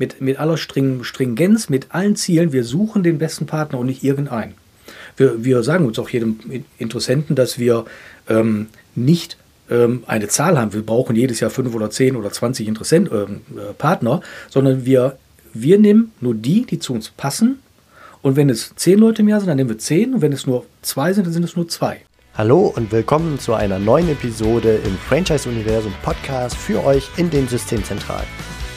mit, mit aller String, Stringenz, mit allen Zielen. Wir suchen den besten Partner und nicht irgendeinen. Wir, wir sagen uns auch jedem Interessenten, dass wir ähm, nicht ähm, eine Zahl haben. Wir brauchen jedes Jahr fünf oder zehn oder zwanzig Interessent, ähm, äh, Partner, sondern wir, wir nehmen nur die, die zu uns passen. Und wenn es zehn Leute im Jahr sind, dann nehmen wir zehn. Und wenn es nur zwei sind, dann sind es nur zwei. Hallo und willkommen zu einer neuen Episode im Franchise-Universum Podcast für euch in den Systemzentralen.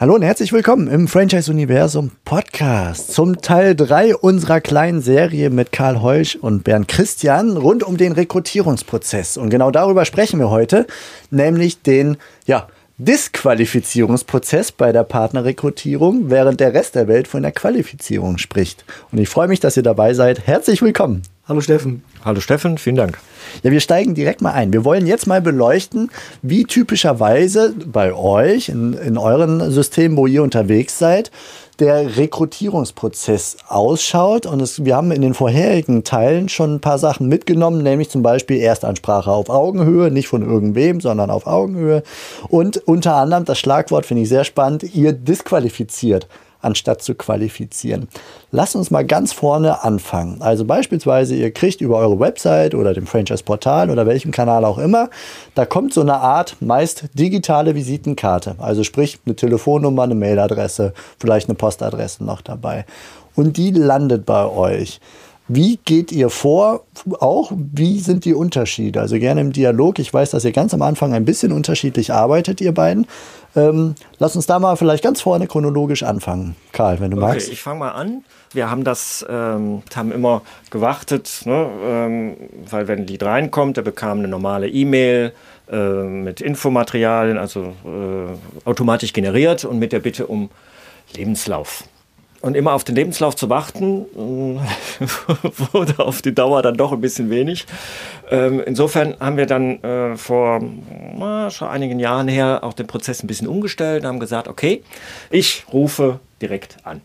Hallo und herzlich willkommen im Franchise Universum Podcast zum Teil 3 unserer kleinen Serie mit Karl Heusch und Bernd Christian rund um den Rekrutierungsprozess. Und genau darüber sprechen wir heute, nämlich den, ja, Disqualifizierungsprozess bei der Partnerrekrutierung, während der Rest der Welt von der Qualifizierung spricht. Und ich freue mich, dass ihr dabei seid. Herzlich willkommen. Hallo Steffen. Hallo Steffen, vielen Dank. Ja, wir steigen direkt mal ein. Wir wollen jetzt mal beleuchten, wie typischerweise bei euch, in, in euren Systemen, wo ihr unterwegs seid, der Rekrutierungsprozess ausschaut. Und es, wir haben in den vorherigen Teilen schon ein paar Sachen mitgenommen, nämlich zum Beispiel Erstansprache auf Augenhöhe, nicht von irgendwem, sondern auf Augenhöhe. Und unter anderem, das Schlagwort finde ich sehr spannend, ihr disqualifiziert anstatt zu qualifizieren. Lasst uns mal ganz vorne anfangen. Also beispielsweise, ihr kriegt über eure Website oder dem Franchise-Portal oder welchem Kanal auch immer, da kommt so eine Art meist digitale Visitenkarte. Also sprich eine Telefonnummer, eine Mailadresse, vielleicht eine Postadresse noch dabei. Und die landet bei euch. Wie geht ihr vor? Auch wie sind die Unterschiede? Also gerne im Dialog. Ich weiß, dass ihr ganz am Anfang ein bisschen unterschiedlich arbeitet, ihr beiden. Ähm, lass uns da mal vielleicht ganz vorne chronologisch anfangen. Karl, wenn du okay, magst. Ich fange mal an. Wir haben das, ähm, haben immer gewartet, ne, ähm, weil wenn ein Lied reinkommt, der bekam eine normale E-Mail äh, mit Infomaterialien, also äh, automatisch generiert und mit der Bitte um Lebenslauf. Und immer auf den Lebenslauf zu warten, äh, wurde auf die Dauer dann doch ein bisschen wenig. Ähm, insofern haben wir dann äh, vor schon einigen Jahren her auch den Prozess ein bisschen umgestellt und haben gesagt, okay, ich rufe direkt an.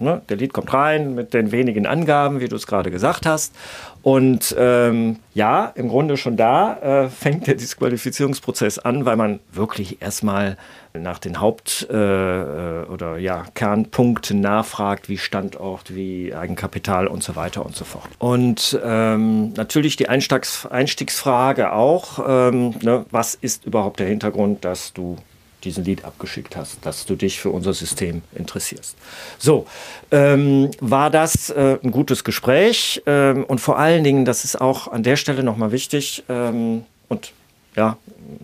Ne, der Lied kommt rein mit den wenigen Angaben, wie du es gerade gesagt hast. Und ähm, ja, im Grunde schon da äh, fängt der Disqualifizierungsprozess an, weil man wirklich erstmal nach den Haupt- äh, äh, oder ja, Kernpunkten nachfragt, wie Standort, wie Eigenkapital und so weiter und so fort. Und ähm, natürlich die Einstiegs Einstiegsfrage auch, ähm, ne, was ist überhaupt der Hintergrund, dass du diesen Lied abgeschickt hast, dass du dich für unser System interessierst. So, ähm, war das äh, ein gutes Gespräch ähm, und vor allen Dingen, das ist auch an der Stelle nochmal wichtig ähm, und ja,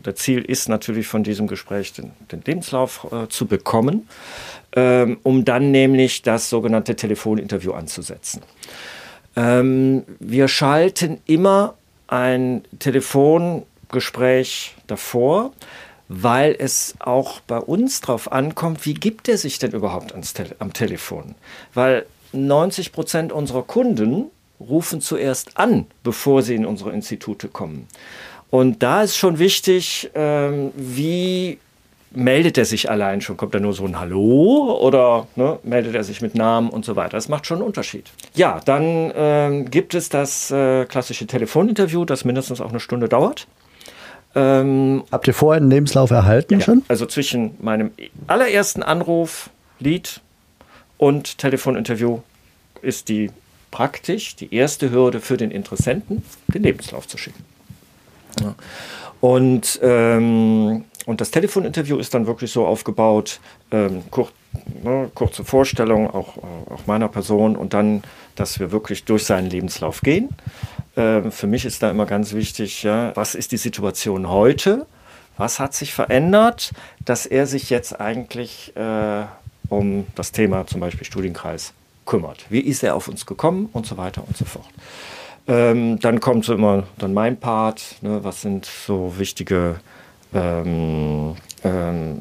der Ziel ist natürlich von diesem Gespräch den, den Lebenslauf äh, zu bekommen, ähm, um dann nämlich das sogenannte Telefoninterview anzusetzen. Ähm, wir schalten immer ein Telefongespräch davor, weil es auch bei uns darauf ankommt, wie gibt er sich denn überhaupt Tele am Telefon? Weil 90 Prozent unserer Kunden rufen zuerst an, bevor sie in unsere Institute kommen. Und da ist schon wichtig, ähm, wie meldet er sich allein schon? Kommt da nur so ein Hallo oder ne, meldet er sich mit Namen und so weiter? Das macht schon einen Unterschied. Ja, dann ähm, gibt es das äh, klassische Telefoninterview, das mindestens auch eine Stunde dauert. Ähm, Habt ihr vorher einen Lebenslauf erhalten ja, schon? Also zwischen meinem allerersten Anruf, Lied und Telefoninterview ist die praktisch die erste Hürde für den Interessenten, den Lebenslauf zu schicken. Ja. Und, ähm, und das Telefoninterview ist dann wirklich so aufgebaut, ähm, kur ne, kurze Vorstellung auch, auch meiner Person und dann, dass wir wirklich durch seinen Lebenslauf gehen. Ähm, für mich ist da immer ganz wichtig, ja, was ist die Situation heute? Was hat sich verändert, dass er sich jetzt eigentlich äh, um das Thema zum Beispiel Studienkreis kümmert? Wie ist er auf uns gekommen und so weiter und so fort? Ähm, dann kommt so immer dann mein Part, ne, was sind so wichtige ähm, ähm,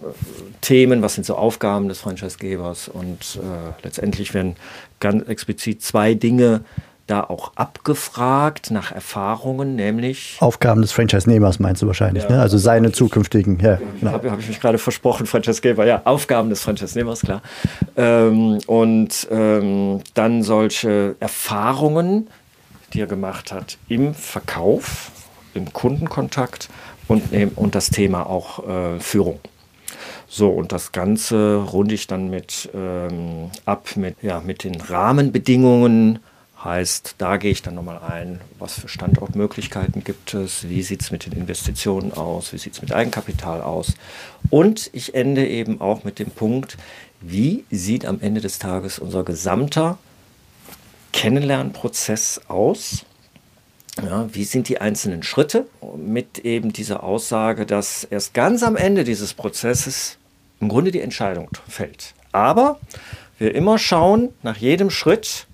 Themen, was sind so Aufgaben des Franchisegebers und äh, letztendlich werden ganz explizit zwei Dinge da auch abgefragt nach Erfahrungen, nämlich. Aufgaben des Franchise-Nehmers meinst du wahrscheinlich, ja, ne? Also seine zukünftigen. Ja, genau. Habe hab ich mich gerade versprochen, Franchise-Geber, ja, Aufgaben des Franchise-Nehmers, klar. Ähm, und ähm, dann solche Erfahrungen, die er gemacht hat im Verkauf, im Kundenkontakt und, und das Thema auch äh, Führung. So, und das Ganze runde ich dann mit ähm, ab mit, ja, mit den Rahmenbedingungen. Heißt, da gehe ich dann nochmal ein, was für Standortmöglichkeiten gibt es, wie sieht es mit den Investitionen aus, wie sieht es mit Eigenkapital aus. Und ich ende eben auch mit dem Punkt, wie sieht am Ende des Tages unser gesamter Kennenlernprozess aus? Ja, wie sind die einzelnen Schritte mit eben dieser Aussage, dass erst ganz am Ende dieses Prozesses im Grunde die Entscheidung fällt. Aber wir immer schauen, nach jedem Schritt,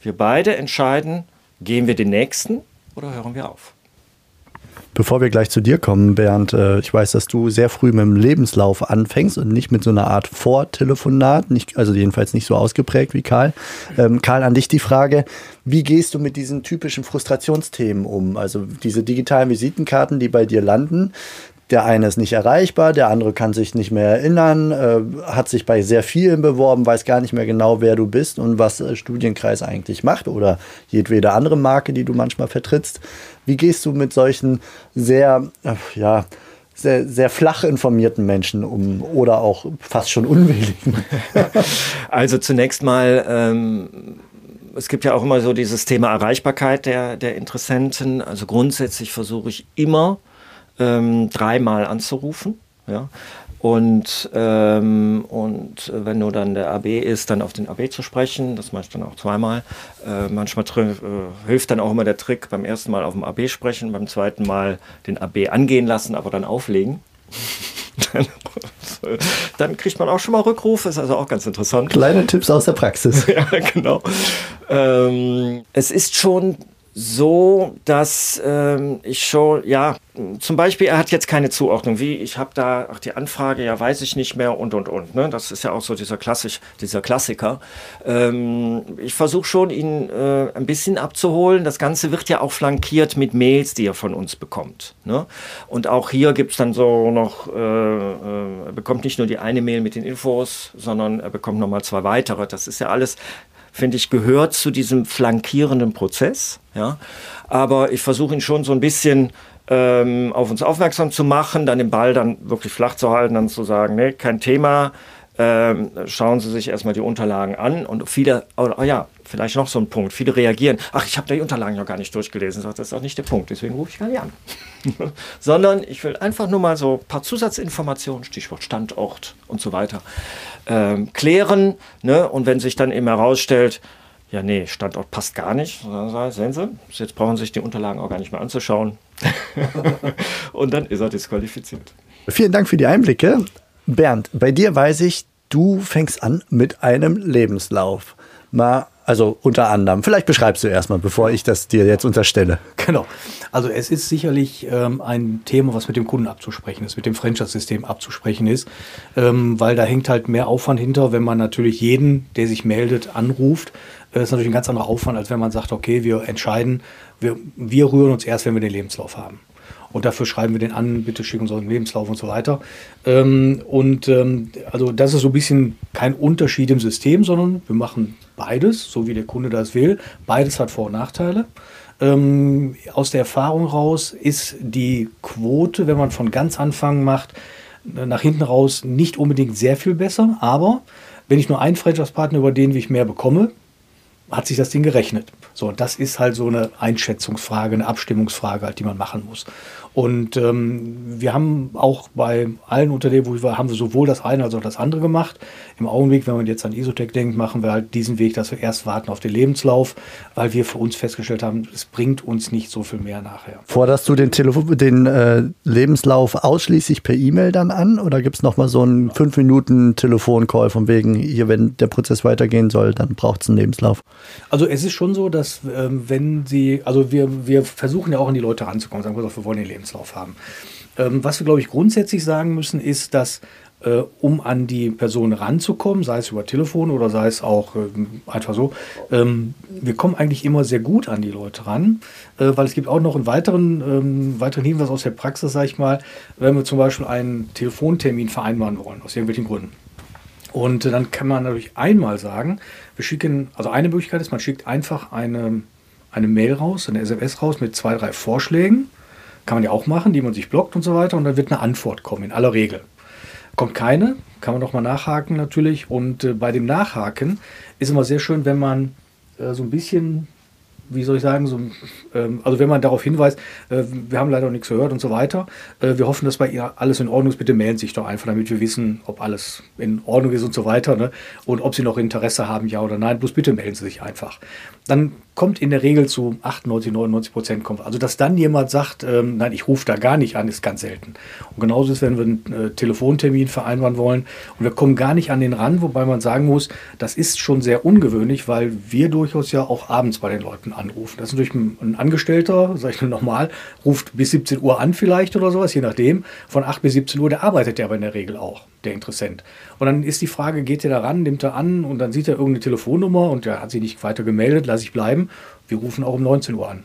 wir beide entscheiden, gehen wir den nächsten oder hören wir auf. Bevor wir gleich zu dir kommen, Bernd, äh, ich weiß, dass du sehr früh mit dem Lebenslauf anfängst und nicht mit so einer Art Vortelefonat, nicht, also jedenfalls nicht so ausgeprägt wie Karl. Ähm, Karl, an dich die Frage, wie gehst du mit diesen typischen Frustrationsthemen um? Also diese digitalen Visitenkarten, die bei dir landen, der eine ist nicht erreichbar, der andere kann sich nicht mehr erinnern, äh, hat sich bei sehr vielen beworben, weiß gar nicht mehr genau, wer du bist und was äh, Studienkreis eigentlich macht oder jedwede andere Marke, die du manchmal vertrittst. Wie gehst du mit solchen sehr, äh, ja, sehr, sehr flach informierten Menschen um oder auch fast schon unwilligen? also zunächst mal, ähm, es gibt ja auch immer so dieses Thema Erreichbarkeit der, der Interessenten. Also grundsätzlich versuche ich immer, ähm, dreimal anzurufen. Ja? Und, ähm, und wenn nur dann der AB ist, dann auf den AB zu sprechen. Das mache ich dann auch zweimal. Äh, manchmal äh, hilft dann auch immer der Trick, beim ersten Mal auf dem AB sprechen, beim zweiten Mal den AB angehen lassen, aber dann auflegen. dann, dann kriegt man auch schon mal Rückrufe, ist also auch ganz interessant. Kleine Tipps aus der Praxis. ja, genau. Ähm, es ist schon so, dass ähm, ich schon, ja, zum Beispiel, er hat jetzt keine Zuordnung, wie ich habe da, ach die Anfrage, ja, weiß ich nicht mehr und und und. Ne? Das ist ja auch so dieser, Klassisch, dieser Klassiker. Ähm, ich versuche schon, ihn äh, ein bisschen abzuholen. Das Ganze wird ja auch flankiert mit Mails, die er von uns bekommt. Ne? Und auch hier gibt es dann so noch, äh, äh, er bekommt nicht nur die eine Mail mit den Infos, sondern er bekommt nochmal zwei weitere. Das ist ja alles finde ich, gehört zu diesem flankierenden Prozess. Ja? Aber ich versuche ihn schon so ein bisschen ähm, auf uns aufmerksam zu machen, dann den Ball dann wirklich flach zu halten, dann zu sagen, nee, kein Thema, ähm, schauen Sie sich erstmal die Unterlagen an und viele, oh, oh ja, vielleicht noch so ein Punkt, viele reagieren, ach, ich habe die Unterlagen noch gar nicht durchgelesen, das ist auch nicht der Punkt, deswegen rufe ich gar nicht an. Sondern ich will einfach nur mal so ein paar Zusatzinformationen, Stichwort Standort und so weiter, ähm, klären. Ne? Und wenn sich dann eben herausstellt, ja, nee, Standort passt gar nicht. Dann sehen Sie, jetzt brauchen Sie sich die Unterlagen auch gar nicht mehr anzuschauen. und dann ist er disqualifiziert. Vielen Dank für die Einblicke. Bernd, bei dir weiß ich, du fängst an mit einem Lebenslauf. Mal also unter anderem. Vielleicht beschreibst du erstmal, bevor ich das dir jetzt unterstelle. Genau. Also es ist sicherlich ähm, ein Thema, was mit dem Kunden abzusprechen ist, mit dem Franchise-System abzusprechen ist, ähm, weil da hängt halt mehr Aufwand hinter, wenn man natürlich jeden, der sich meldet, anruft. Das ist natürlich ein ganz anderer Aufwand, als wenn man sagt, okay, wir entscheiden, wir, wir rühren uns erst, wenn wir den Lebenslauf haben. Und dafür schreiben wir den an, bitte schick uns unseren Lebenslauf und so weiter. Ähm, und ähm, also das ist so ein bisschen kein Unterschied im System, sondern wir machen beides, so wie der Kunde das will. Beides hat Vor- und Nachteile. Ähm, aus der Erfahrung raus ist die Quote, wenn man von ganz Anfang macht, nach hinten raus nicht unbedingt sehr viel besser. Aber wenn ich nur einen Franchise-Partner, über den ich mehr bekomme, hat sich das Ding gerechnet. So, das ist halt so eine Einschätzungsfrage, eine Abstimmungsfrage, halt, die man machen muss. Und ähm, wir haben auch bei allen Unternehmen, wo wir waren, haben wir sowohl das eine als auch das andere gemacht. Im Augenblick, wenn man jetzt an Isotech denkt, machen wir halt diesen Weg, dass wir erst warten auf den Lebenslauf, weil wir für uns festgestellt haben, es bringt uns nicht so viel mehr nachher. Forderst du den, Telefon den äh, Lebenslauf ausschließlich per E-Mail dann an oder gibt es nochmal so einen 5 Minuten Telefoncall von wegen, hier, wenn der Prozess weitergehen soll, dann braucht es einen Lebenslauf? Also es ist schon so, dass ähm, wenn Sie, also wir, wir versuchen ja auch an die Leute ranzukommen, sagen wir, wir wollen den Lebenslauf haben. Ähm, was wir, glaube ich, grundsätzlich sagen müssen, ist, dass äh, um an die Person ranzukommen, sei es über Telefon oder sei es auch äh, einfach so. Ähm, wir kommen eigentlich immer sehr gut an die Leute ran, äh, weil es gibt auch noch einen weiteren, ähm, weiteren Hinweis aus der Praxis, sage ich mal, wenn wir zum Beispiel einen Telefontermin vereinbaren wollen, aus irgendwelchen Gründen. Und äh, dann kann man natürlich einmal sagen, wir schicken, also eine Möglichkeit ist, man schickt einfach eine, eine Mail raus, eine SMS raus mit zwei, drei Vorschlägen. Kann man ja auch machen, die man sich blockt und so weiter. Und dann wird eine Antwort kommen, in aller Regel. Kommt keine, kann man doch mal nachhaken natürlich. Und äh, bei dem Nachhaken ist immer sehr schön, wenn man äh, so ein bisschen wie soll ich sagen, so, ähm, also wenn man darauf hinweist, äh, wir haben leider nichts gehört und so weiter, äh, wir hoffen, dass bei ihr alles in Ordnung ist, bitte melden Sie sich doch einfach, damit wir wissen, ob alles in Ordnung ist und so weiter ne? und ob Sie noch Interesse haben, ja oder nein, bloß bitte melden Sie sich einfach. Dann kommt in der Regel zu 98, 99 Prozent kommt. Also dass dann jemand sagt, ähm, nein, ich rufe da gar nicht an, ist ganz selten. Und genauso ist, wenn wir einen äh, Telefontermin vereinbaren wollen und wir kommen gar nicht an den ran, wobei man sagen muss, das ist schon sehr ungewöhnlich, weil wir durchaus ja auch abends bei den Leuten anrufen. Das ist natürlich ein, ein Angestellter, sage ich nur nochmal, ruft bis 17 Uhr an vielleicht oder sowas, je nachdem. Von 8 bis 17 Uhr, der arbeitet ja aber in der Regel auch der Interessent. Und dann ist die Frage, geht er da ran, nimmt er an und dann sieht er irgendeine Telefonnummer und der hat sich nicht weiter gemeldet, lasse ich bleiben. Wir rufen auch um 19 Uhr an.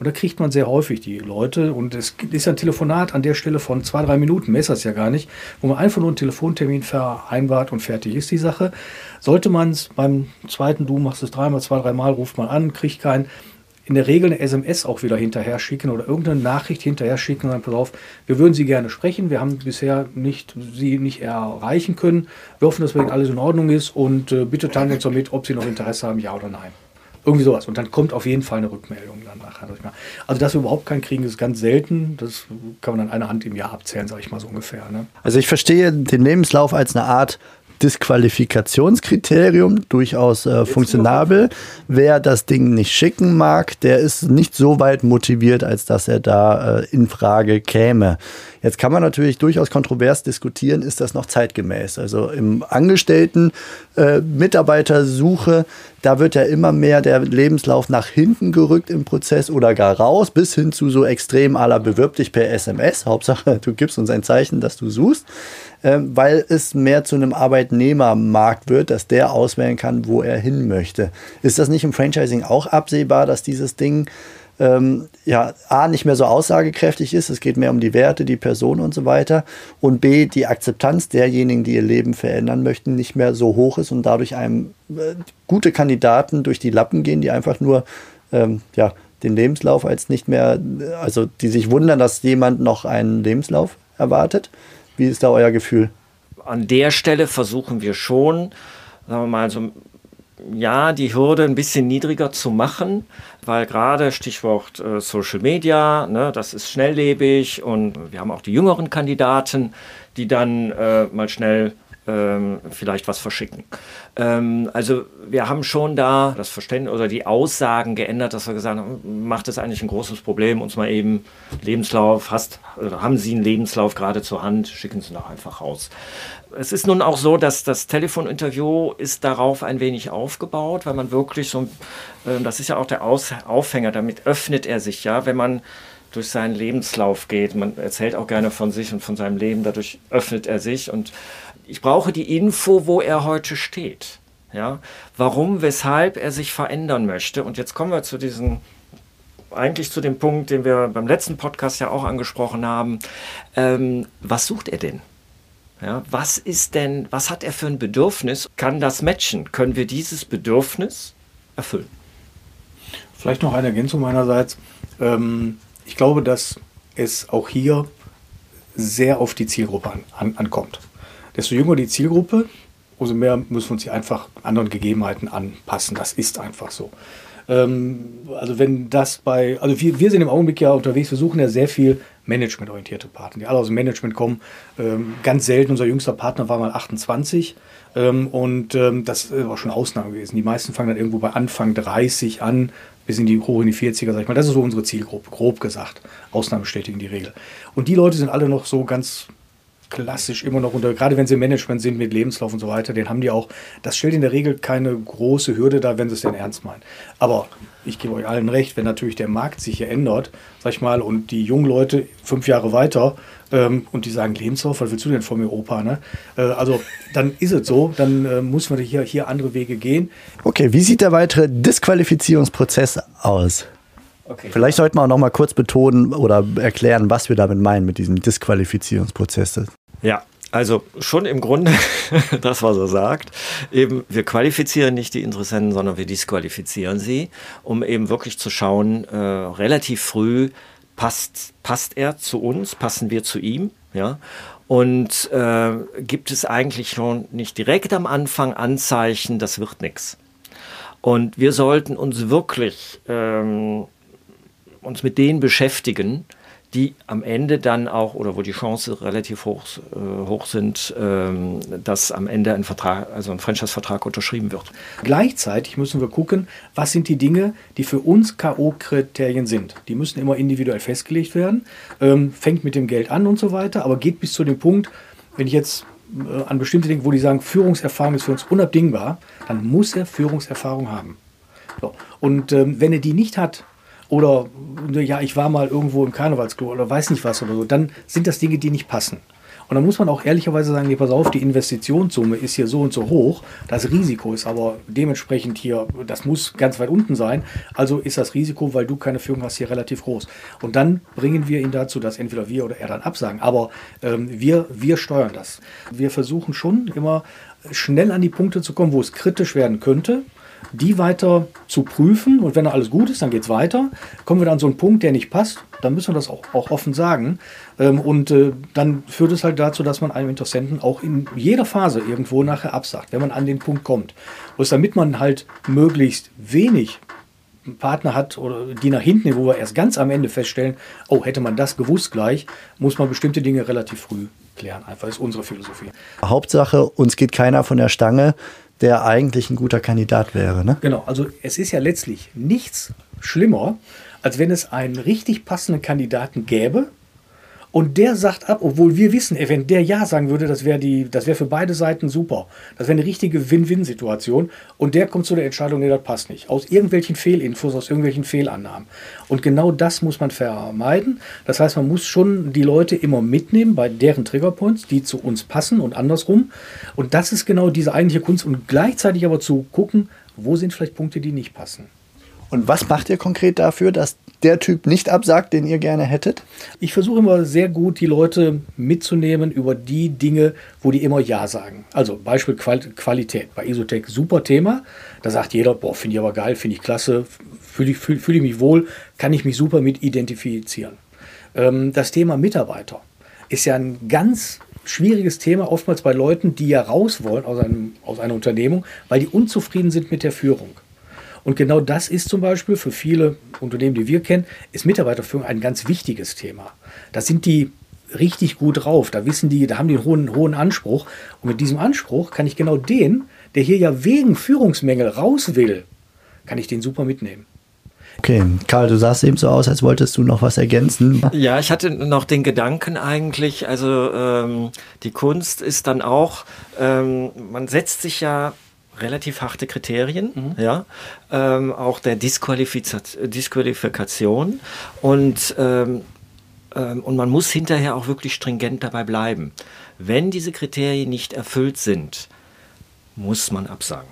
Und da kriegt man sehr häufig die Leute. Und es ist ein Telefonat an der Stelle von zwei, drei Minuten, mehr ist das ja gar nicht, wo man einfach nur einen Telefontermin vereinbart und fertig ist die Sache. Sollte man es beim zweiten, du machst es dreimal, zwei, dreimal, ruft man an, kriegt keinen, in der Regel eine SMS auch wieder hinterher schicken oder irgendeine Nachricht hinterher schicken und dann, pass auf, wir würden Sie gerne sprechen, wir haben bisher nicht, Sie nicht erreichen können, wir hoffen, dass alles in Ordnung ist und äh, bitte teilen Sie uns doch mit, ob Sie noch Interesse haben, ja oder nein. Irgendwie sowas. Und dann kommt auf jeden Fall eine Rückmeldung dann nachher. Also, dass wir überhaupt keinen kriegen, ist ganz selten. Das kann man an einer Hand im Jahr abzählen, sage ich mal so ungefähr. Ne? Also, ich verstehe den Lebenslauf als eine Art Disqualifikationskriterium, durchaus äh, funktionabel. Wer das Ding nicht schicken mag, der ist nicht so weit motiviert, als dass er da äh, in Frage käme. Jetzt kann man natürlich durchaus kontrovers diskutieren, ist das noch zeitgemäß? Also im Angestellten äh, Mitarbeitersuche, da wird ja immer mehr der Lebenslauf nach hinten gerückt im Prozess oder gar raus, bis hin zu so extrem aller bewirb dich per SMS. Hauptsache, du gibst uns ein Zeichen, dass du suchst. Ähm, weil es mehr zu einem Arbeitnehmermarkt wird, dass der auswählen kann, wo er hin möchte. Ist das nicht im Franchising auch absehbar, dass dieses Ding ähm, ja, A, nicht mehr so aussagekräftig ist, es geht mehr um die Werte, die Person und so weiter, und B, die Akzeptanz derjenigen, die ihr Leben verändern möchten, nicht mehr so hoch ist und dadurch einem äh, gute Kandidaten durch die Lappen gehen, die einfach nur ähm, ja, den Lebenslauf als nicht mehr, also die sich wundern, dass jemand noch einen Lebenslauf erwartet. Wie ist da euer Gefühl? An der Stelle versuchen wir schon, sagen wir mal, so, ja, die Hürde ein bisschen niedriger zu machen, weil gerade Stichwort äh, Social Media, ne, das ist schnelllebig und wir haben auch die jüngeren Kandidaten, die dann äh, mal schnell ähm, vielleicht was verschicken. Ähm, also wir haben schon da das Verständnis oder die Aussagen geändert, dass wir gesagt haben, macht es eigentlich ein großes Problem, uns mal eben Lebenslauf, hast, oder haben Sie einen Lebenslauf gerade zur Hand, schicken Sie doch einfach raus. Es ist nun auch so, dass das Telefoninterview ist darauf ein wenig aufgebaut, weil man wirklich so, äh, das ist ja auch der Aus Aufhänger, damit öffnet er sich ja, wenn man durch seinen Lebenslauf geht. Man erzählt auch gerne von sich und von seinem Leben, dadurch öffnet er sich und ich brauche die Info, wo er heute steht. Ja, warum, weshalb er sich verändern möchte. Und jetzt kommen wir zu diesem, eigentlich zu dem Punkt, den wir beim letzten Podcast ja auch angesprochen haben. Ähm, was sucht er denn? Ja, was ist denn, was hat er für ein Bedürfnis? Kann das matchen? Können wir dieses Bedürfnis erfüllen? Vielleicht noch eine Ergänzung meinerseits. Ähm, ich glaube, dass es auch hier sehr auf die Zielgruppe an, an, ankommt. Desto jünger die Zielgruppe, umso mehr müssen wir uns hier einfach anderen Gegebenheiten anpassen. Das ist einfach so. Ähm, also wenn das bei, also wir, wir sind im Augenblick ja unterwegs, wir suchen ja sehr viel managementorientierte Partner, die alle aus dem Management kommen. Ähm, ganz selten, unser jüngster Partner war mal 28 ähm, und ähm, das war schon Ausnahme gewesen. Die meisten fangen dann irgendwo bei Anfang 30 an, bis in die hoch in die 40er, sag ich mal. Das ist so unsere Zielgruppe, grob gesagt. Ausnahmen bestätigen die Regel. Und die Leute sind alle noch so ganz klassisch immer noch unter, gerade wenn sie im Management sind mit Lebenslauf und so weiter, den haben die auch. Das stellt in der Regel keine große Hürde dar, wenn sie es denn ernst meinen. Aber ich gebe euch allen recht, wenn natürlich der Markt sich hier ändert, sag ich mal, und die jungen Leute fünf Jahre weiter ähm, und die sagen, Lebenslauf, was willst du denn von mir, Opa? Ne? Äh, also dann ist es so, dann äh, muss man hier, hier andere Wege gehen. Okay, wie sieht der weitere Disqualifizierungsprozess aus? Okay. Vielleicht sollten wir auch noch mal kurz betonen oder erklären, was wir damit meinen mit diesem Disqualifizierungsprozess. Ja, also schon im Grunde das, was er sagt. Eben, wir qualifizieren nicht die Interessenten, sondern wir disqualifizieren sie, um eben wirklich zu schauen, äh, relativ früh, passt, passt er zu uns, passen wir zu ihm, ja. Und äh, gibt es eigentlich schon nicht direkt am Anfang Anzeichen, das wird nichts. Und wir sollten uns wirklich ähm, uns mit denen beschäftigen, die am Ende dann auch oder wo die Chancen relativ hoch, äh, hoch sind, ähm, dass am Ende ein Vertrag, also ein Franchise-Vertrag unterschrieben wird. Gleichzeitig müssen wir gucken, was sind die Dinge, die für uns K.O.-Kriterien sind. Die müssen immer individuell festgelegt werden, ähm, fängt mit dem Geld an und so weiter, aber geht bis zu dem Punkt, wenn ich jetzt äh, an bestimmte Dinge, wo die sagen, Führungserfahrung ist für uns unabdingbar, dann muss er Führungserfahrung haben. So. Und ähm, wenn er die nicht hat, oder ja, ich war mal irgendwo im Karnevalsklo oder weiß nicht was oder so, dann sind das Dinge, die nicht passen. Und dann muss man auch ehrlicherweise sagen, nee, pass auf, die Investitionssumme ist hier so und so hoch, das Risiko ist aber dementsprechend hier, das muss ganz weit unten sein, also ist das Risiko, weil du keine Führung hast, hier relativ groß. Und dann bringen wir ihn dazu, dass entweder wir oder er dann absagen, aber ähm, wir, wir steuern das. Wir versuchen schon immer schnell an die Punkte zu kommen, wo es kritisch werden könnte die weiter zu prüfen und wenn da alles gut ist, dann geht es weiter. Kommen wir dann an so einen Punkt, der nicht passt, dann müssen wir das auch, auch offen sagen. Ähm, und äh, dann führt es halt dazu, dass man einem Interessenten auch in jeder Phase irgendwo nachher absagt, wenn man an den Punkt kommt. Und damit man halt möglichst wenig Partner hat oder die nach hinten, wo wir erst ganz am Ende feststellen, oh, hätte man das gewusst gleich, muss man bestimmte Dinge relativ früh klären. Einfach ist unsere Philosophie. Hauptsache, uns geht keiner von der Stange der eigentlich ein guter Kandidat wäre. Ne? Genau, also es ist ja letztlich nichts schlimmer, als wenn es einen richtig passenden Kandidaten gäbe, und der sagt ab, obwohl wir wissen, wenn der Ja sagen würde, das wäre wär für beide Seiten super. Das wäre eine richtige Win-Win-Situation. Und der kommt zu der Entscheidung, nee, das passt nicht. Aus irgendwelchen Fehlinfos, aus irgendwelchen Fehlannahmen. Und genau das muss man vermeiden. Das heißt, man muss schon die Leute immer mitnehmen bei deren Triggerpoints, die zu uns passen und andersrum. Und das ist genau diese eigentliche Kunst. Und gleichzeitig aber zu gucken, wo sind vielleicht Punkte, die nicht passen. Und was macht ihr konkret dafür, dass der Typ nicht absagt, den ihr gerne hättet? Ich versuche immer sehr gut, die Leute mitzunehmen über die Dinge, wo die immer Ja sagen. Also Beispiel Qualität. Bei Isotech super Thema. Da sagt jeder, boah, finde ich aber geil, finde ich klasse, fühle ich, fühl, fühl ich mich wohl, kann ich mich super mit identifizieren. Ähm, das Thema Mitarbeiter ist ja ein ganz schwieriges Thema, oftmals bei Leuten, die ja raus wollen aus, einem, aus einer Unternehmung, weil die unzufrieden sind mit der Führung. Und genau das ist zum Beispiel für viele Unternehmen, die wir kennen, ist Mitarbeiterführung ein ganz wichtiges Thema. Da sind die richtig gut drauf. Da wissen die, da haben die einen hohen, hohen Anspruch. Und mit diesem Anspruch kann ich genau den, der hier ja wegen Führungsmängel raus will, kann ich den super mitnehmen. Okay, Karl, du sahst eben so aus, als wolltest du noch was ergänzen. Ja, ich hatte noch den Gedanken eigentlich, also ähm, die Kunst ist dann auch, ähm, man setzt sich ja relativ harte Kriterien, mhm. ja, ähm, auch der Disqualifikation und ähm, ähm, und man muss hinterher auch wirklich stringent dabei bleiben. Wenn diese Kriterien nicht erfüllt sind, muss man absagen.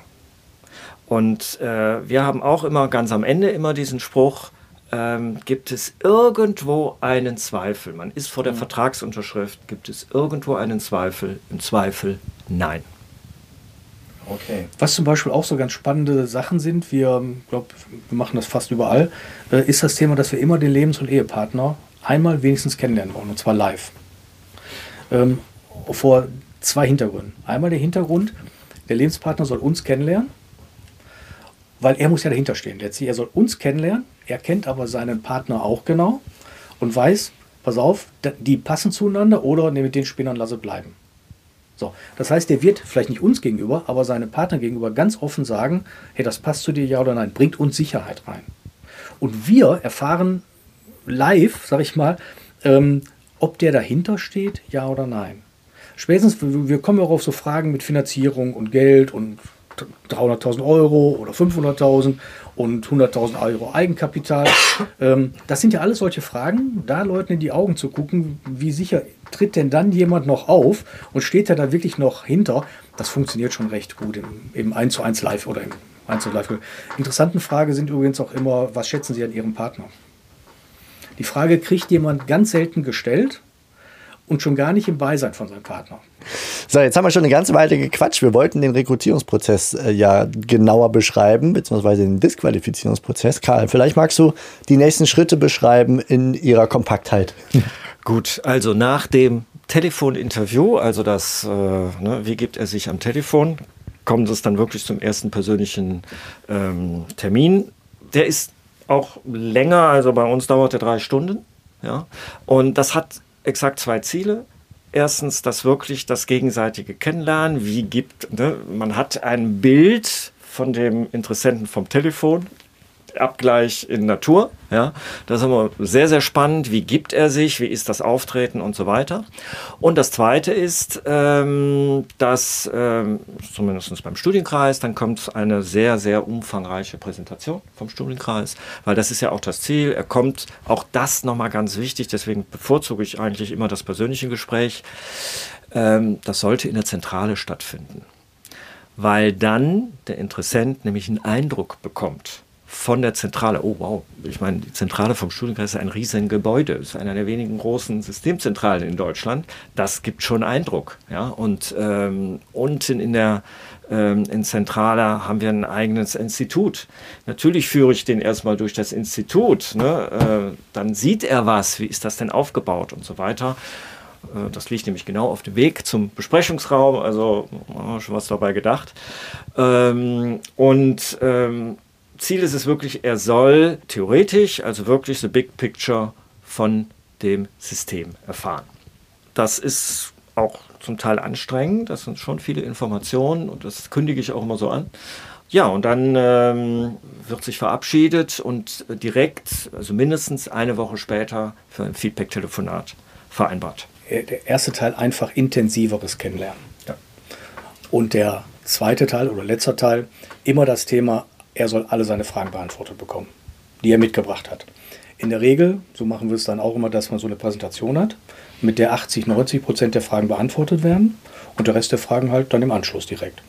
Und äh, wir haben auch immer ganz am Ende immer diesen Spruch, ähm, gibt es irgendwo einen Zweifel? Man ist vor der mhm. Vertragsunterschrift, gibt es irgendwo einen Zweifel? Im Zweifel nein. Okay. Was zum Beispiel auch so ganz spannende Sachen sind, wir, glaube, wir machen das fast überall, äh, ist das Thema, dass wir immer den Lebens- und Ehepartner einmal wenigstens kennenlernen wollen, und zwar live. Ähm, vor zwei Hintergründen. Einmal der Hintergrund, der Lebenspartner soll uns kennenlernen, weil er muss ja dahinter stehen. Letztlich, er soll uns kennenlernen, er kennt aber seinen Partner auch genau und weiß, pass auf, die passen zueinander oder mit den Spinnern lasse bleiben. So, das heißt, der wird vielleicht nicht uns gegenüber, aber seinem Partner gegenüber ganz offen sagen, hey, das passt zu dir, ja oder nein, bringt uns Sicherheit rein. Und wir erfahren live, sag ich mal, ähm, ob der dahinter steht, ja oder nein. Spätestens, wir kommen auch auf so Fragen mit Finanzierung und Geld und 300.000 Euro oder 500.000 und 100.000 Euro Eigenkapital. Ähm, das sind ja alles solche Fragen, da Leuten in die Augen zu gucken, wie sicher tritt denn dann jemand noch auf und steht er da wirklich noch hinter, das funktioniert schon recht gut im, im 1 zu 1 Live oder im 1 zu 1 Live. Interessanten Frage sind übrigens auch immer, was schätzen Sie an Ihrem Partner? Die Frage kriegt jemand ganz selten gestellt und schon gar nicht im Beisein von seinem Partner. So, jetzt haben wir schon eine ganze Weile gequatscht. Wir wollten den Rekrutierungsprozess äh, ja genauer beschreiben, beziehungsweise den Disqualifizierungsprozess. Karl, vielleicht magst du die nächsten Schritte beschreiben in ihrer Kompaktheit. Gut, also nach dem Telefoninterview, also das, äh, ne, wie gibt er sich am Telefon, kommt es dann wirklich zum ersten persönlichen ähm, Termin. Der ist auch länger, also bei uns dauert er drei Stunden. Ja? Und das hat exakt zwei Ziele. Erstens, das wirklich das gegenseitige Kennenlernen. Wie gibt, ne? man hat ein Bild von dem Interessenten vom Telefon, Abgleich in Natur. Ja, das ist immer sehr, sehr spannend. Wie gibt er sich? Wie ist das Auftreten und so weiter? Und das Zweite ist, ähm, dass ähm, zumindest beim Studienkreis, dann kommt eine sehr, sehr umfangreiche Präsentation vom Studienkreis, weil das ist ja auch das Ziel. Er kommt, auch das nochmal ganz wichtig, deswegen bevorzuge ich eigentlich immer das persönliche Gespräch. Ähm, das sollte in der Zentrale stattfinden, weil dann der Interessent nämlich einen Eindruck bekommt von der Zentrale. Oh wow, ich meine, die Zentrale vom Studienkreis ist ein riesen Gebäude, ist einer der wenigen großen Systemzentralen in Deutschland. Das gibt schon Eindruck. Ja? Und ähm, unten in der ähm, in Zentrale haben wir ein eigenes Institut. Natürlich führe ich den erstmal durch das Institut. Ne? Äh, dann sieht er was, wie ist das denn aufgebaut und so weiter. Äh, das liegt nämlich genau auf dem Weg zum Besprechungsraum, also oh, schon was dabei gedacht. Ähm, und ähm, Ziel ist es wirklich, er soll theoretisch, also wirklich the big picture von dem System erfahren. Das ist auch zum Teil anstrengend, das sind schon viele Informationen und das kündige ich auch immer so an. Ja, und dann ähm, wird sich verabschiedet und direkt, also mindestens eine Woche später, für ein Feedback-Telefonat vereinbart. Der erste Teil einfach intensiveres Kennenlernen. Ja. Und der zweite Teil oder letzter Teil immer das Thema er soll alle seine Fragen beantwortet bekommen, die er mitgebracht hat. In der Regel, so machen wir es dann auch immer, dass man so eine Präsentation hat, mit der 80, 90 Prozent der Fragen beantwortet werden und der Rest der Fragen halt dann im Anschluss direkt.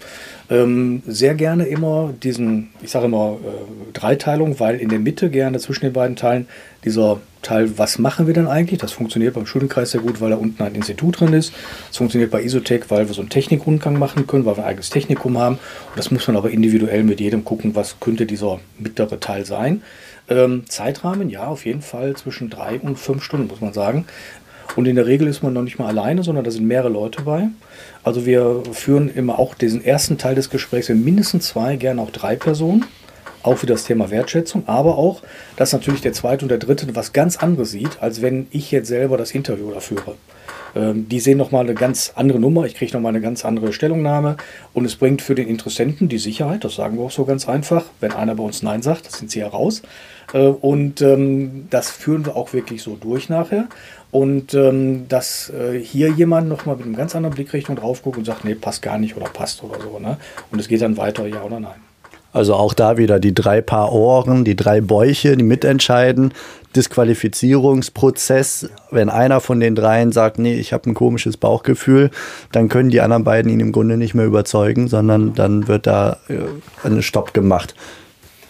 Ähm, sehr gerne immer diesen, ich sage immer äh, Dreiteilung, weil in der Mitte gerne zwischen den beiden Teilen dieser Teil, was machen wir denn eigentlich? Das funktioniert beim Studienkreis sehr gut, weil da unten ein Institut drin ist. Es funktioniert bei Isotech, weil wir so einen Technikrundgang machen können, weil wir ein eigenes Technikum haben. Und das muss man aber individuell mit jedem gucken, was könnte dieser mittlere Teil sein. Ähm, Zeitrahmen, ja, auf jeden Fall zwischen drei und fünf Stunden, muss man sagen. Und in der Regel ist man noch nicht mal alleine, sondern da sind mehrere Leute bei. Also wir führen immer auch diesen ersten Teil des Gesprächs mit mindestens zwei, gerne auch drei Personen. Auch für das Thema Wertschätzung, aber auch, dass natürlich der zweite und der dritte was ganz anderes sieht, als wenn ich jetzt selber das Interview da führe. Ähm, die sehen nochmal eine ganz andere Nummer, ich kriege nochmal eine ganz andere Stellungnahme und es bringt für den Interessenten die Sicherheit, das sagen wir auch so ganz einfach. Wenn einer bei uns Nein sagt, sind sie ja raus. Äh, und ähm, das führen wir auch wirklich so durch nachher. Und ähm, dass äh, hier jemand nochmal mit einem ganz anderen Blickrichtung drauf guckt und sagt, nee, passt gar nicht oder passt oder so. Ne? Und es geht dann weiter, ja oder nein. Also auch da wieder die drei Paar Ohren, die drei Bäuche, die mitentscheiden. Disqualifizierungsprozess, wenn einer von den dreien sagt, nee, ich habe ein komisches Bauchgefühl, dann können die anderen beiden ihn im Grunde nicht mehr überzeugen, sondern dann wird da äh, ein Stopp gemacht.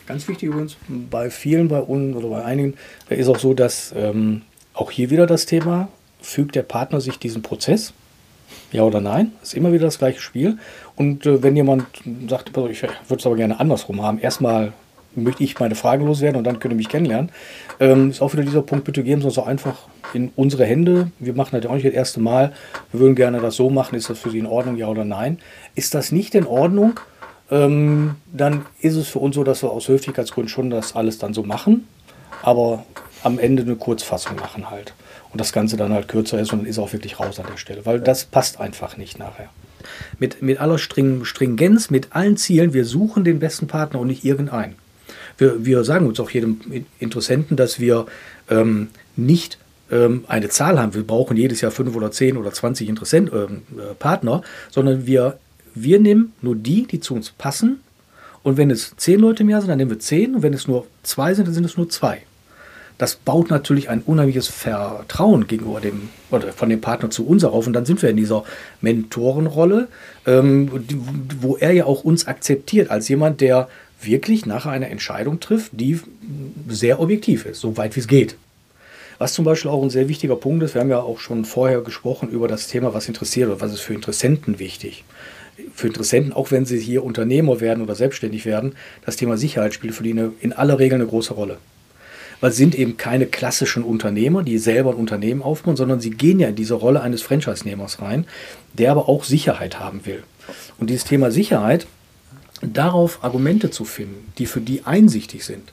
Ganz wichtig übrigens, bei vielen, bei uns oder bei einigen ist auch so, dass ähm, auch hier wieder das Thema, fügt der Partner sich diesen Prozess? Ja oder nein? Ist immer wieder das gleiche Spiel. Und äh, wenn jemand sagt, ich würde es aber gerne andersrum haben, erstmal möchte ich meine Fragen loswerden und dann könnt ihr mich kennenlernen, ähm, ist auch wieder dieser Punkt, bitte geben Sie uns doch einfach in unsere Hände. Wir machen das ja auch nicht das erste Mal. Wir würden gerne das so machen. Ist das für Sie in Ordnung, ja oder nein? Ist das nicht in Ordnung? Ähm, dann ist es für uns so, dass wir aus Höflichkeitsgründen schon das alles dann so machen, aber am Ende eine Kurzfassung machen halt. Und das Ganze dann halt kürzer ist und dann ist auch wirklich raus an der Stelle, weil das passt einfach nicht nachher mit, mit aller Stringenz, mit allen Zielen. Wir suchen den besten Partner und nicht irgendeinen. Wir, wir sagen uns auch jedem Interessenten, dass wir ähm, nicht ähm, eine Zahl haben, wir brauchen jedes Jahr fünf oder zehn oder zwanzig Interessent, äh, Partner, sondern wir, wir nehmen nur die, die zu uns passen. Und wenn es zehn Leute im Jahr sind, dann nehmen wir zehn. Und wenn es nur zwei sind, dann sind es nur zwei. Das baut natürlich ein unheimliches Vertrauen gegenüber dem oder von dem Partner zu uns auf. Und dann sind wir in dieser Mentorenrolle, ähm, wo er ja auch uns akzeptiert als jemand, der wirklich nachher eine Entscheidung trifft, die sehr objektiv ist, so weit wie es geht. Was zum Beispiel auch ein sehr wichtiger Punkt ist, wir haben ja auch schon vorher gesprochen über das Thema, was interessiert oder was ist für Interessenten wichtig. Für Interessenten, auch wenn sie hier Unternehmer werden oder selbstständig werden, das Thema Sicherheit spielt für die eine, in aller Regel eine große Rolle. Weil sie sind eben keine klassischen Unternehmer, die selber ein Unternehmen aufbauen, sondern sie gehen ja in diese Rolle eines Franchise-Nehmers rein, der aber auch Sicherheit haben will. Und dieses Thema Sicherheit, darauf Argumente zu finden, die für die einsichtig sind,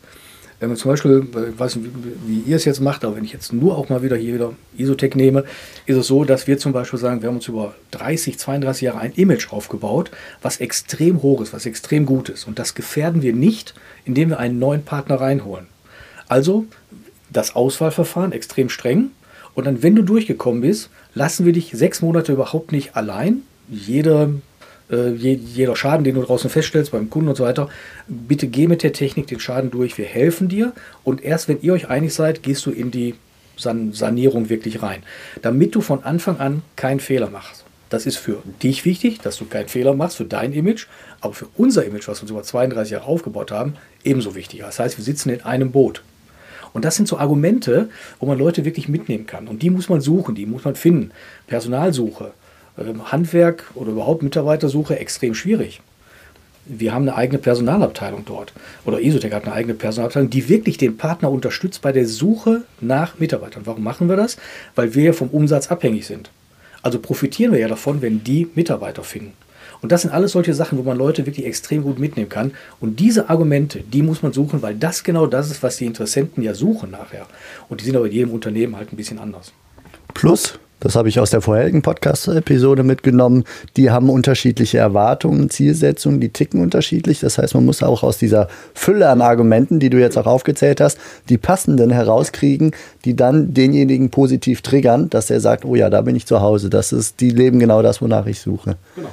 wenn man zum Beispiel, ich weiß nicht, wie, wie ihr es jetzt macht, aber wenn ich jetzt nur auch mal wieder hier wieder Isotech nehme, ist es so, dass wir zum Beispiel sagen, wir haben uns über 30, 32 Jahre ein Image aufgebaut, was extrem hoch ist, was extrem gut ist. Und das gefährden wir nicht, indem wir einen neuen Partner reinholen. Also das Auswahlverfahren extrem streng. Und dann, wenn du durchgekommen bist, lassen wir dich sechs Monate überhaupt nicht allein. Jeder äh, jeder Schaden, den du draußen feststellst beim Kunden und so weiter, bitte geh mit der Technik den Schaden durch, wir helfen dir und erst wenn ihr euch einig seid, gehst du in die San Sanierung wirklich rein, damit du von Anfang an keinen Fehler machst. Das ist für dich wichtig, dass du keinen Fehler machst, für dein Image, aber für unser Image, was wir uns über 32 Jahre aufgebaut haben, ebenso wichtig. Das heißt, wir sitzen in einem Boot. Und das sind so Argumente, wo man Leute wirklich mitnehmen kann. Und die muss man suchen, die muss man finden. Personalsuche, ähm, Handwerk oder überhaupt Mitarbeitersuche extrem schwierig. Wir haben eine eigene Personalabteilung dort. Oder Isotec hat eine eigene Personalabteilung, die wirklich den Partner unterstützt bei der Suche nach Mitarbeitern. Warum machen wir das? Weil wir vom Umsatz abhängig sind. Also profitieren wir ja davon, wenn die Mitarbeiter finden. Und das sind alles solche Sachen, wo man Leute wirklich extrem gut mitnehmen kann. Und diese Argumente, die muss man suchen, weil das genau das ist, was die Interessenten ja suchen nachher. Und die sind aber in jedem Unternehmen halt ein bisschen anders. Plus, das habe ich aus der vorherigen Podcast-Episode mitgenommen. Die haben unterschiedliche Erwartungen, Zielsetzungen, die ticken unterschiedlich. Das heißt, man muss auch aus dieser Fülle an Argumenten, die du jetzt auch aufgezählt hast, die passenden herauskriegen, die dann denjenigen positiv triggern, dass er sagt, oh ja, da bin ich zu Hause. Das ist, die leben genau das, wonach ich suche. Genau.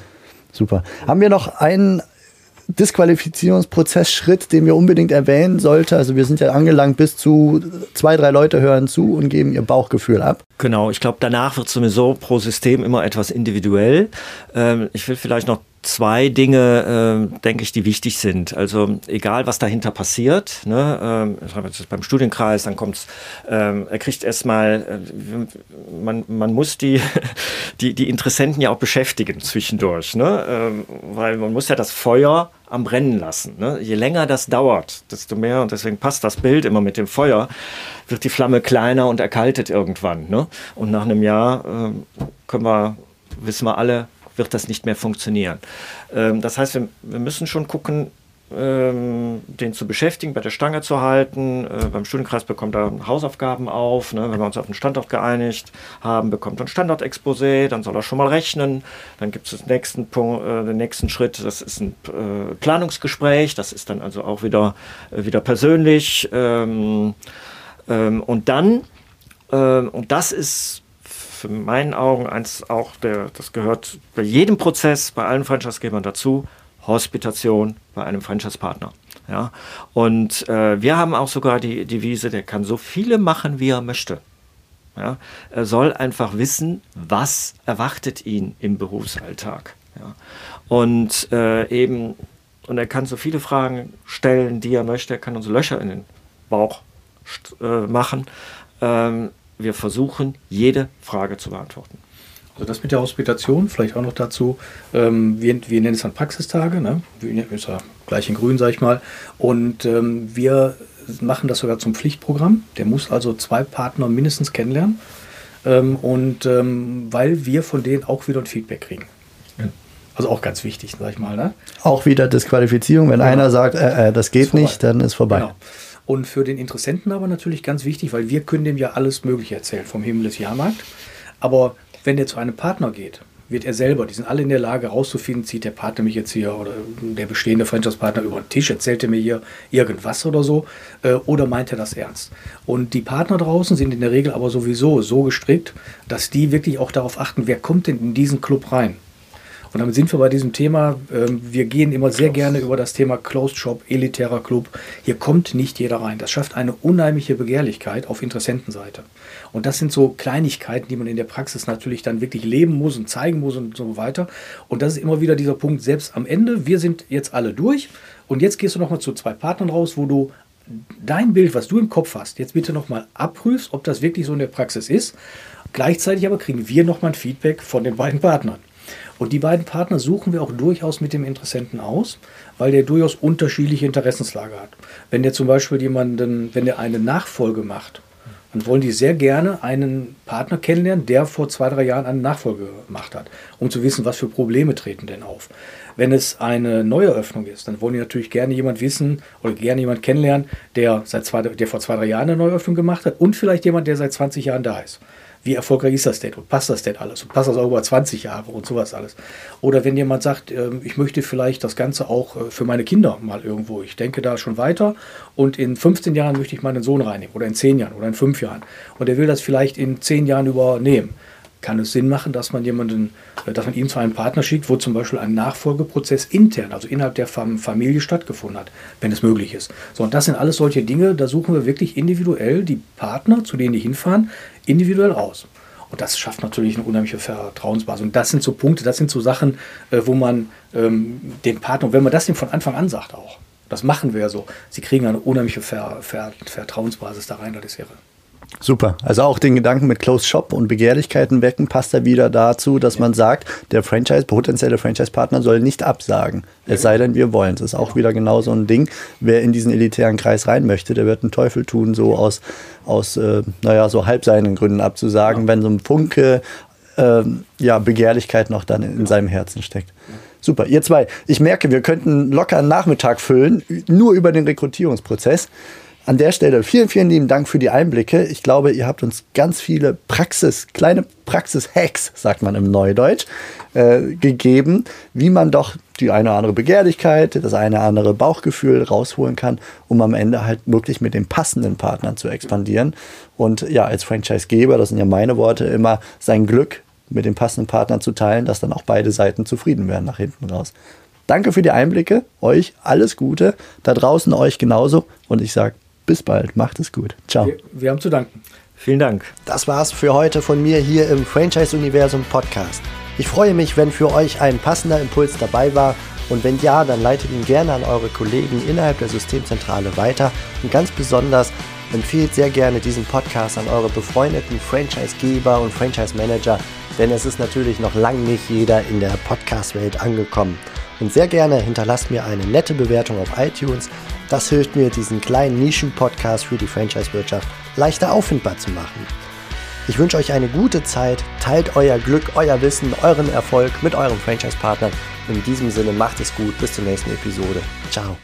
Super. Haben wir noch einen Disqualifizierungsprozessschritt, den wir unbedingt erwähnen sollten. Also wir sind ja angelangt, bis zu zwei, drei Leute hören zu und geben ihr Bauchgefühl ab. Genau, ich glaube, danach wird sowieso pro System immer etwas individuell. Ähm, ich will vielleicht noch zwei Dinge, äh, denke ich, die wichtig sind. Also egal, was dahinter passiert, ne, ähm, beim Studienkreis, dann kommt's, ähm, er kriegt erstmal, äh, man, man muss die, die, die Interessenten ja auch beschäftigen zwischendurch, ne, ähm, weil man muss ja das Feuer am Brennen lassen. Ne? Je länger das dauert, desto mehr, und deswegen passt das Bild immer mit dem Feuer, wird die Flamme kleiner und erkaltet irgendwann. Ne? Und nach einem Jahr äh, können wir, wissen wir alle, wird das nicht mehr funktionieren. Ähm, das heißt, wir, wir, müssen schon gucken, ähm, den zu beschäftigen, bei der Stange zu halten. Äh, beim Studienkreis bekommt er Hausaufgaben auf. Ne? Wenn wir uns auf einen Standort geeinigt haben, bekommt er ein Standortexposé, dann soll er schon mal rechnen. Dann gibt es den nächsten, äh, den nächsten Schritt, das ist ein äh, Planungsgespräch. Das ist dann also auch wieder, äh, wieder persönlich. Ähm, ähm und dann, ähm, und das ist für meinen Augen eins auch der, das gehört bei jedem Prozess, bei allen Franchise-Gebern dazu, Hospitation bei einem Franchise-Partner. Ja? Und äh, wir haben auch sogar die Devise, der kann so viele machen, wie er möchte. Ja? Er soll einfach wissen, was erwartet ihn im Berufsalltag. Ja? Und äh, eben, und er kann so viele Fragen stellen, die er möchte. Er kann uns Löcher in den Bauch äh, machen. Ähm, wir versuchen, jede Frage zu beantworten. Also das mit der Hospitation, vielleicht auch noch dazu, ähm, wir, wir nennen es dann Praxistage, ne? ist ja gleich in grün, sag ich mal. Und ähm, wir machen das sogar zum Pflichtprogramm. Der muss also zwei Partner mindestens kennenlernen. Ähm, und ähm, weil wir von denen auch wieder ein Feedback kriegen. Also auch ganz wichtig, sag ich mal. Ne? Auch wieder Disqualifizierung, wenn genau. einer sagt, äh, äh, das geht nicht, dann ist vorbei. Genau. Und für den Interessenten aber natürlich ganz wichtig, weil wir können dem ja alles Mögliche erzählen vom Himmel des Jahrmarkt. Aber wenn der zu einem Partner geht, wird er selber. Die sind alle in der Lage herauszufinden, zieht der Partner mich jetzt hier oder der bestehende Franchise-Partner über den Tisch, erzählt er mir hier irgendwas oder so äh, oder meint er das ernst. Und die Partner draußen sind in der Regel aber sowieso so gestrickt, dass die wirklich auch darauf achten, wer kommt denn in diesen Club rein. Und damit sind wir bei diesem Thema. Ähm, wir gehen immer sehr gerne über das Thema Closed Shop, elitärer Club. Hier kommt nicht jeder rein. Das schafft eine unheimliche Begehrlichkeit auf Interessentenseite. Und das sind so Kleinigkeiten, die man in der Praxis natürlich dann wirklich leben muss und zeigen muss und so weiter. Und das ist immer wieder dieser Punkt, selbst am Ende, wir sind jetzt alle durch. Und jetzt gehst du nochmal zu zwei Partnern raus, wo du dein Bild, was du im Kopf hast, jetzt bitte nochmal abprüfst, ob das wirklich so in der Praxis ist. Gleichzeitig aber kriegen wir nochmal ein Feedback von den beiden Partnern. Und die beiden Partner suchen wir auch durchaus mit dem Interessenten aus, weil der durchaus unterschiedliche Interessenslage hat. Wenn der zum Beispiel jemanden, wenn der eine Nachfolge macht, dann wollen die sehr gerne einen Partner kennenlernen, der vor zwei, drei Jahren eine Nachfolge gemacht hat, um zu wissen, was für Probleme treten denn auf. Wenn es eine Neueröffnung ist, dann wollen die natürlich gerne jemand wissen oder gerne jemand kennenlernen, der, seit zwei, der vor zwei, drei Jahren eine Neueröffnung gemacht hat und vielleicht jemand, der seit 20 Jahren da ist wie erfolgreich ist das denn und passt das denn alles und passt das auch über 20 Jahre und sowas alles. Oder wenn jemand sagt, ähm, ich möchte vielleicht das Ganze auch äh, für meine Kinder mal irgendwo, ich denke da schon weiter und in 15 Jahren möchte ich meinen Sohn reinnehmen oder in 10 Jahren oder in 5 Jahren und er will das vielleicht in 10 Jahren übernehmen kann es Sinn machen, dass man jemanden, äh, dass man ihn zu einem Partner schickt, wo zum Beispiel ein Nachfolgeprozess intern, also innerhalb der Familie stattgefunden hat, wenn es möglich ist. So, und das sind alles solche Dinge, da suchen wir wirklich individuell die Partner, zu denen die hinfahren, individuell aus. Und das schafft natürlich eine unheimliche Vertrauensbasis. Und das sind so Punkte, das sind so Sachen, äh, wo man ähm, dem Partner, wenn man das ihm von Anfang an sagt auch, das machen wir ja so, sie kriegen eine unheimliche Ver Ver Vertrauensbasis da rein, das ist irre. Super. Also auch den Gedanken mit Closed Shop und Begehrlichkeiten wecken passt da wieder dazu, dass man sagt, der Franchise, potenzielle Franchise-Partner soll nicht absagen. Es sei denn, wir wollen es. Das ist auch wieder genau so ein Ding. Wer in diesen elitären Kreis rein möchte, der wird einen Teufel tun, so aus, aus äh, naja, so halb seinen Gründen abzusagen, wenn so ein Funke äh, ja, Begehrlichkeit noch dann in, in seinem Herzen steckt. Super, ihr zwei. Ich merke, wir könnten locker einen Nachmittag füllen, nur über den Rekrutierungsprozess. An der Stelle vielen, vielen lieben Dank für die Einblicke. Ich glaube, ihr habt uns ganz viele Praxis, kleine Praxis-Hacks, sagt man im Neudeutsch, äh, gegeben, wie man doch die eine oder andere Begehrlichkeit, das eine oder andere Bauchgefühl rausholen kann, um am Ende halt wirklich mit den passenden Partnern zu expandieren. Und ja, als Franchise-Geber, das sind ja meine Worte, immer sein Glück mit den passenden Partnern zu teilen, dass dann auch beide Seiten zufrieden werden nach hinten raus. Danke für die Einblicke, euch alles Gute, da draußen euch genauso und ich sage bis bald. Macht es gut. Ciao. Wir, wir haben zu danken. Vielen Dank. Das war's für heute von mir hier im Franchise-Universum Podcast. Ich freue mich, wenn für euch ein passender Impuls dabei war. Und wenn ja, dann leitet ihn gerne an eure Kollegen innerhalb der Systemzentrale weiter. Und ganz besonders empfehlt sehr gerne diesen Podcast an eure befreundeten Franchise-Geber und Franchise-Manager, denn es ist natürlich noch lange nicht jeder in der Podcast-Welt angekommen. Und sehr gerne hinterlasst mir eine nette Bewertung auf iTunes. Das hilft mir, diesen kleinen Nischen-Podcast für die Franchise-Wirtschaft leichter auffindbar zu machen. Ich wünsche euch eine gute Zeit, teilt euer Glück, euer Wissen, euren Erfolg mit euren Franchise-Partnern. In diesem Sinne macht es gut, bis zur nächsten Episode. Ciao.